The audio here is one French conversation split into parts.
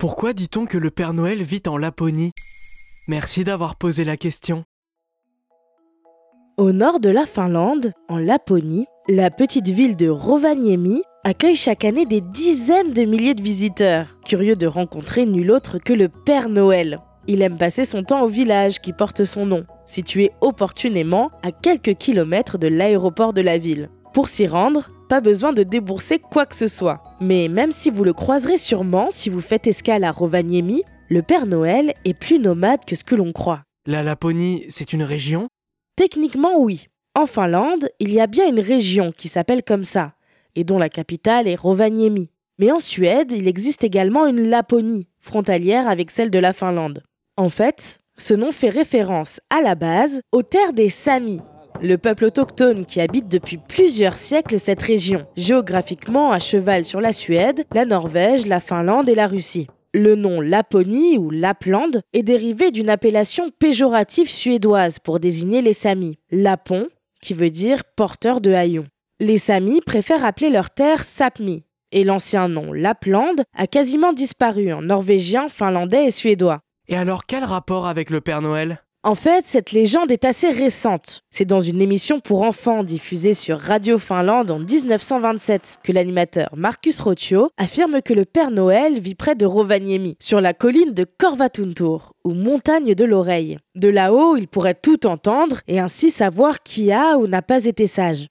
Pourquoi dit-on que le Père Noël vit en Laponie? Merci d'avoir posé la question. Au nord de la Finlande, en Laponie, la petite ville de Rovaniemi accueille chaque année des dizaines de milliers de visiteurs, curieux de rencontrer nul autre que le Père Noël. Il aime passer son temps au village qui porte son nom, situé opportunément à quelques kilomètres de l'aéroport de la ville. Pour s'y rendre, pas besoin de débourser quoi que ce soit. Mais même si vous le croiserez sûrement si vous faites escale à Rovaniemi, le Père Noël est plus nomade que ce que l'on croit. La Laponie, c'est une région? Techniquement oui. En Finlande, il y a bien une région qui s'appelle comme ça, et dont la capitale est Rovaniemi. Mais en Suède, il existe également une Laponie, frontalière avec celle de la Finlande. En fait, ce nom fait référence à la base aux terres des Samis, le peuple autochtone qui habite depuis plusieurs siècles cette région, géographiquement à cheval sur la Suède, la Norvège, la Finlande et la Russie. Le nom Laponie ou Laplande est dérivé d'une appellation péjorative suédoise pour désigner les Samis, Lapon, qui veut dire porteur de haillons. Les Samis préfèrent appeler leur terre Sapmi, et l'ancien nom Laplande a quasiment disparu en norvégien, finlandais et suédois. Et alors quel rapport avec le Père Noël? En fait, cette légende est assez récente. C'est dans une émission pour enfants diffusée sur Radio Finlande en 1927 que l'animateur Marcus Rotio affirme que le Père Noël vit près de Rovaniemi, sur la colline de Korvatuntur, ou montagne de l'oreille. De là-haut, il pourrait tout entendre et ainsi savoir qui a ou n'a pas été sage.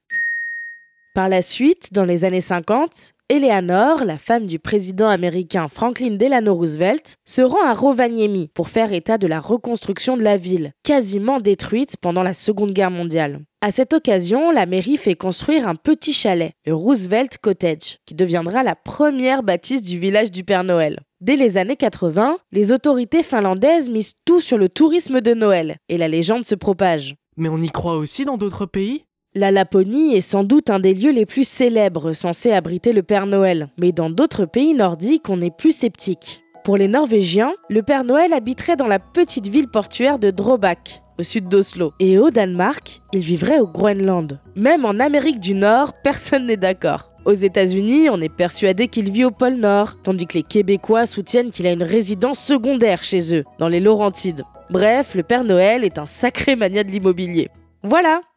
Par la suite, dans les années 50, Eleanor, la femme du président américain Franklin Delano Roosevelt, se rend à Rovaniemi pour faire état de la reconstruction de la ville, quasiment détruite pendant la Seconde Guerre mondiale. À cette occasion, la mairie fait construire un petit chalet, le Roosevelt Cottage, qui deviendra la première bâtisse du village du Père Noël. Dès les années 80, les autorités finlandaises misent tout sur le tourisme de Noël, et la légende se propage. Mais on y croit aussi dans d'autres pays? La Laponie est sans doute un des lieux les plus célèbres censés abriter le Père Noël, mais dans d'autres pays nordiques, on est plus sceptique. Pour les Norvégiens, le Père Noël habiterait dans la petite ville portuaire de Drobak, au sud d'Oslo. Et au Danemark, il vivrait au Groenland. Même en Amérique du Nord, personne n'est d'accord. Aux États-Unis, on est persuadé qu'il vit au pôle Nord, tandis que les Québécois soutiennent qu'il a une résidence secondaire chez eux, dans les Laurentides. Bref, le Père Noël est un sacré mania de l'immobilier. Voilà